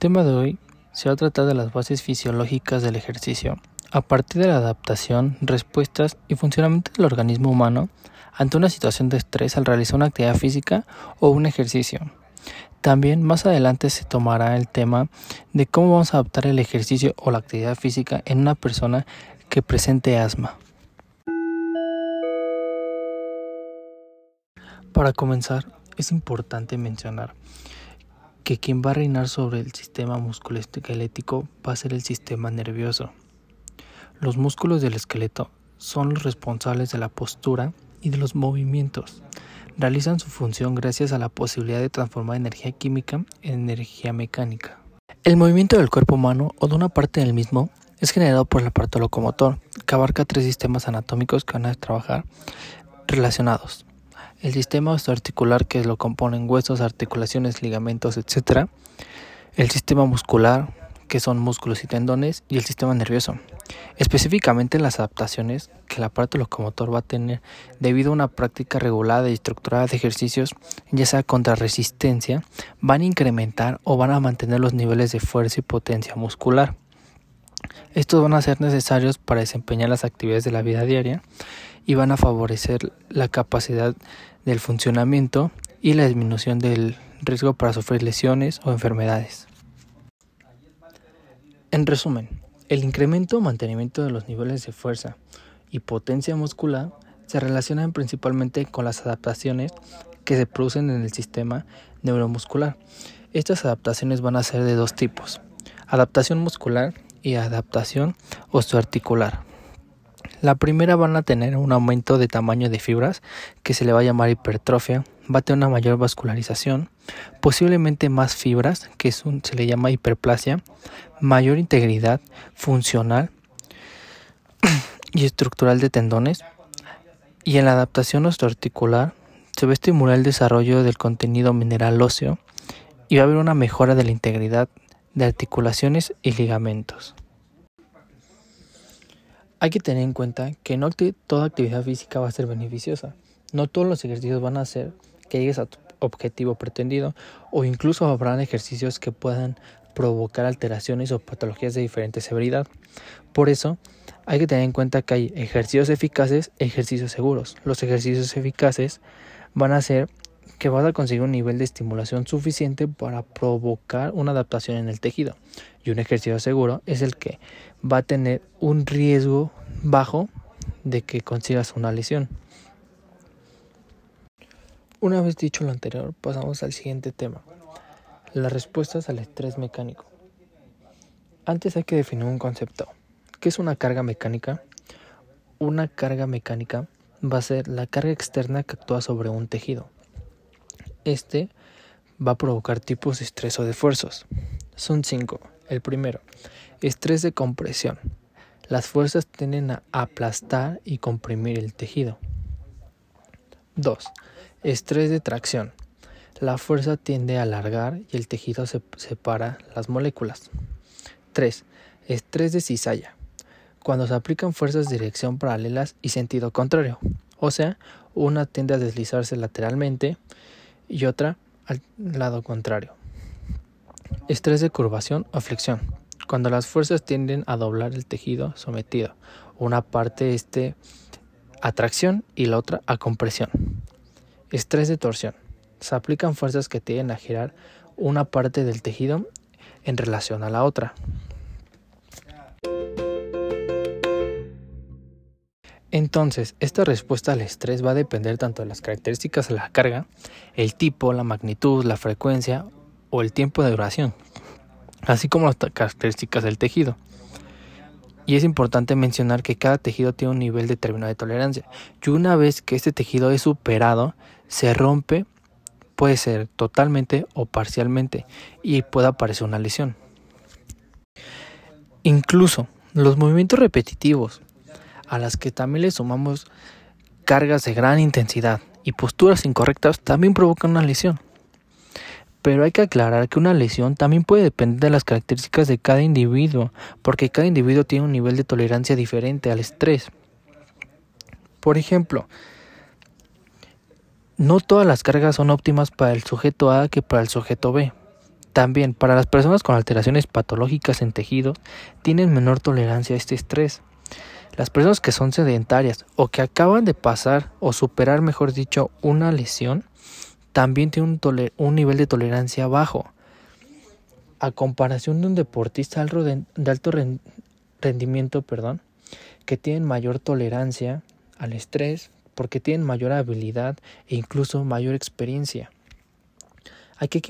tema de hoy se va a tratar de las bases fisiológicas del ejercicio, a partir de la adaptación, respuestas y funcionamiento del organismo humano ante una situación de estrés al realizar una actividad física o un ejercicio. También más adelante se tomará el tema de cómo vamos a adaptar el ejercicio o la actividad física en una persona que presente asma. Para comenzar, es importante mencionar que quien va a reinar sobre el sistema musculoesquelético va a ser el sistema nervioso. Los músculos del esqueleto son los responsables de la postura y de los movimientos. Realizan su función gracias a la posibilidad de transformar energía química en energía mecánica. El movimiento del cuerpo humano o de una parte del mismo es generado por el aparato locomotor, que abarca tres sistemas anatómicos que van a trabajar relacionados. El sistema osteoarticular que lo componen huesos, articulaciones, ligamentos, etc. El sistema muscular que son músculos y tendones y el sistema nervioso. Específicamente las adaptaciones que el aparato locomotor va a tener debido a una práctica regulada y estructurada de ejercicios, ya sea contra resistencia, van a incrementar o van a mantener los niveles de fuerza y potencia muscular. Estos van a ser necesarios para desempeñar las actividades de la vida diaria y van a favorecer la capacidad del funcionamiento y la disminución del riesgo para sufrir lesiones o enfermedades. En resumen, el incremento o mantenimiento de los niveles de fuerza y potencia muscular se relacionan principalmente con las adaptaciones que se producen en el sistema neuromuscular. Estas adaptaciones van a ser de dos tipos, adaptación muscular y adaptación osteoarticular. La primera van a tener un aumento de tamaño de fibras que se le va a llamar hipertrofia, va a tener una mayor vascularización, posiblemente más fibras que se le llama hiperplasia, mayor integridad funcional y estructural de tendones y en la adaptación osteoarticular se va a estimular el desarrollo del contenido mineral óseo y va a haber una mejora de la integridad de articulaciones y ligamentos. Hay que tener en cuenta que no toda actividad física va a ser beneficiosa. No todos los ejercicios van a hacer que llegues a tu objetivo pretendido o incluso habrán ejercicios que puedan provocar alteraciones o patologías de diferente severidad. Por eso, hay que tener en cuenta que hay ejercicios eficaces ejercicios seguros. Los ejercicios eficaces van a ser que vas a conseguir un nivel de estimulación suficiente para provocar una adaptación en el tejido. Y un ejercicio seguro es el que va a tener un riesgo bajo de que consigas una lesión. Una vez dicho lo anterior, pasamos al siguiente tema, las respuestas al estrés mecánico. Antes hay que definir un concepto. ¿Qué es una carga mecánica? Una carga mecánica va a ser la carga externa que actúa sobre un tejido. Este va a provocar tipos de estrés o de esfuerzos. Son cinco. El primero, estrés de compresión. Las fuerzas tienden a aplastar y comprimir el tejido. 2. Estrés de tracción. La fuerza tiende a alargar y el tejido se separa las moléculas. 3. Estrés de cizalla. Cuando se aplican fuerzas de dirección paralelas y sentido contrario. O sea, una tiende a deslizarse lateralmente y otra al lado contrario. Estrés de curvación o flexión. Cuando las fuerzas tienden a doblar el tejido sometido, una parte esté a tracción y la otra a compresión. Estrés de torsión. Se aplican fuerzas que tienden a girar una parte del tejido en relación a la otra. Entonces, esta respuesta al estrés va a depender tanto de las características de la carga, el tipo, la magnitud, la frecuencia o el tiempo de duración, así como las características del tejido. Y es importante mencionar que cada tejido tiene un nivel determinado de tolerancia. Y una vez que este tejido es superado, se rompe, puede ser totalmente o parcialmente, y puede aparecer una lesión. Incluso los movimientos repetitivos a las que también le sumamos cargas de gran intensidad y posturas incorrectas también provocan una lesión. Pero hay que aclarar que una lesión también puede depender de las características de cada individuo, porque cada individuo tiene un nivel de tolerancia diferente al estrés. Por ejemplo, no todas las cargas son óptimas para el sujeto A que para el sujeto B. También para las personas con alteraciones patológicas en tejidos tienen menor tolerancia a este estrés. Las personas que son sedentarias o que acaban de pasar o superar, mejor dicho, una lesión, también tienen un, nivel de tolerancia bajo. A comparación de un deportista de alto rendimiento, perdón, que tienen mayor tolerancia al estrés porque tienen mayor habilidad e incluso mayor experiencia. Aquí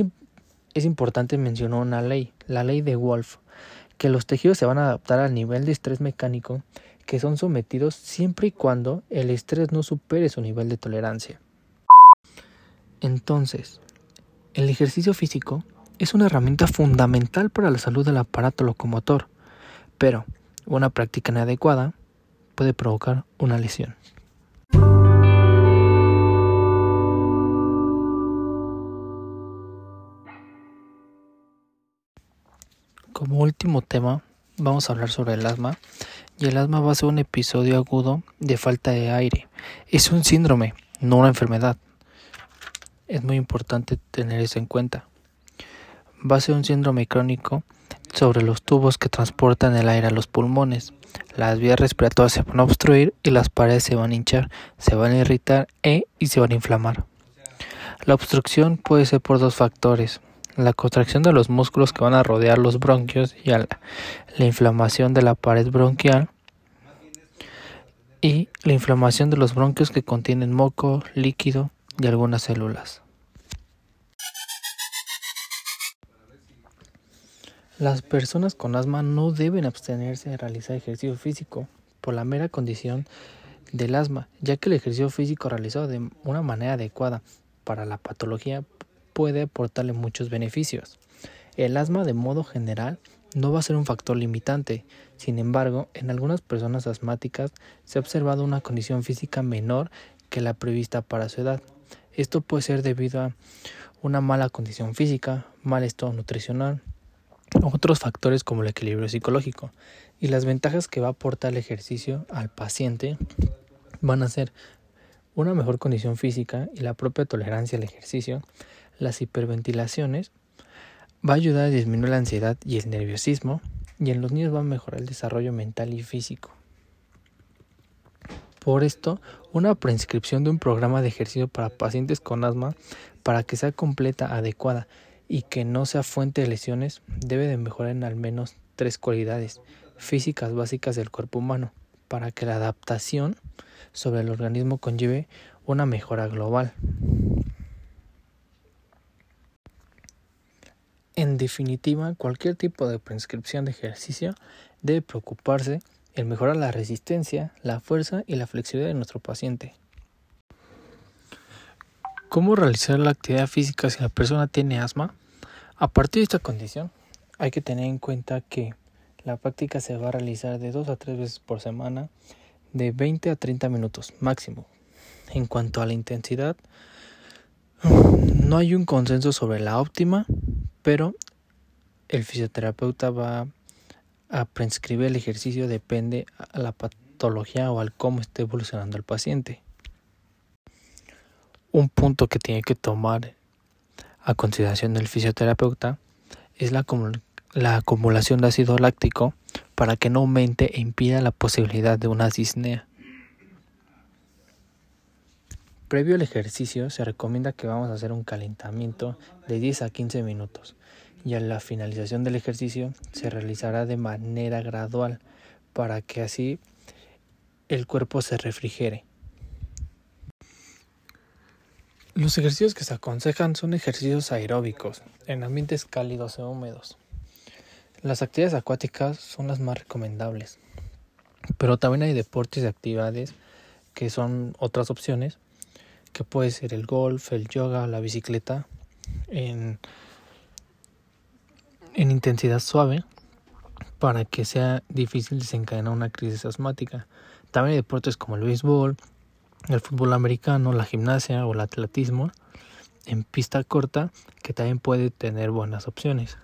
es importante mencionar una ley, la ley de Wolf, que los tejidos se van a adaptar al nivel de estrés mecánico que son sometidos siempre y cuando el estrés no supere su nivel de tolerancia. Entonces, el ejercicio físico es una herramienta fundamental para la salud del aparato locomotor, pero una práctica inadecuada puede provocar una lesión. Como último tema, vamos a hablar sobre el asma. Y el asma va a ser un episodio agudo de falta de aire. Es un síndrome, no una enfermedad. Es muy importante tener eso en cuenta. Va a ser un síndrome crónico sobre los tubos que transportan el aire a los pulmones. Las vías respiratorias se van a obstruir y las paredes se van a hinchar, se van a irritar e y se van a inflamar. La obstrucción puede ser por dos factores la contracción de los músculos que van a rodear los bronquios y la, la inflamación de la pared bronquial y la inflamación de los bronquios que contienen moco, líquido y algunas células. Las personas con asma no deben abstenerse de realizar ejercicio físico por la mera condición del asma, ya que el ejercicio físico realizado de una manera adecuada para la patología puede aportarle muchos beneficios. El asma de modo general no va a ser un factor limitante, sin embargo, en algunas personas asmáticas se ha observado una condición física menor que la prevista para su edad. Esto puede ser debido a una mala condición física, mal estado nutricional, otros factores como el equilibrio psicológico. Y las ventajas que va a aportar el ejercicio al paciente van a ser una mejor condición física y la propia tolerancia al ejercicio, las hiperventilaciones, va a ayudar a disminuir la ansiedad y el nerviosismo, y en los niños va a mejorar el desarrollo mental y físico. Por esto, una prescripción de un programa de ejercicio para pacientes con asma, para que sea completa, adecuada y que no sea fuente de lesiones, debe de mejorar en al menos tres cualidades físicas básicas del cuerpo humano, para que la adaptación sobre el organismo conlleve una mejora global. Definitiva, cualquier tipo de prescripción de ejercicio debe preocuparse en mejorar la resistencia, la fuerza y la flexibilidad de nuestro paciente. ¿Cómo realizar la actividad física si la persona tiene asma? A partir de esta condición, hay que tener en cuenta que la práctica se va a realizar de 2 a 3 veces por semana, de 20 a 30 minutos máximo. En cuanto a la intensidad, no hay un consenso sobre la óptima pero el fisioterapeuta va a prescribir el ejercicio depende a la patología o al cómo esté evolucionando el paciente. Un punto que tiene que tomar a consideración el fisioterapeuta es la, la acumulación de ácido láctico para que no aumente e impida la posibilidad de una disnea. Previo al ejercicio se recomienda que vamos a hacer un calentamiento de 10 a 15 minutos y a la finalización del ejercicio se realizará de manera gradual para que así el cuerpo se refrigere. Los ejercicios que se aconsejan son ejercicios aeróbicos en ambientes cálidos e húmedos. Las actividades acuáticas son las más recomendables, pero también hay deportes y actividades que son otras opciones que puede ser el golf, el yoga, la bicicleta, en, en intensidad suave para que sea difícil desencadenar una crisis asmática. También hay deportes como el béisbol, el fútbol americano, la gimnasia o el atletismo en pista corta que también puede tener buenas opciones.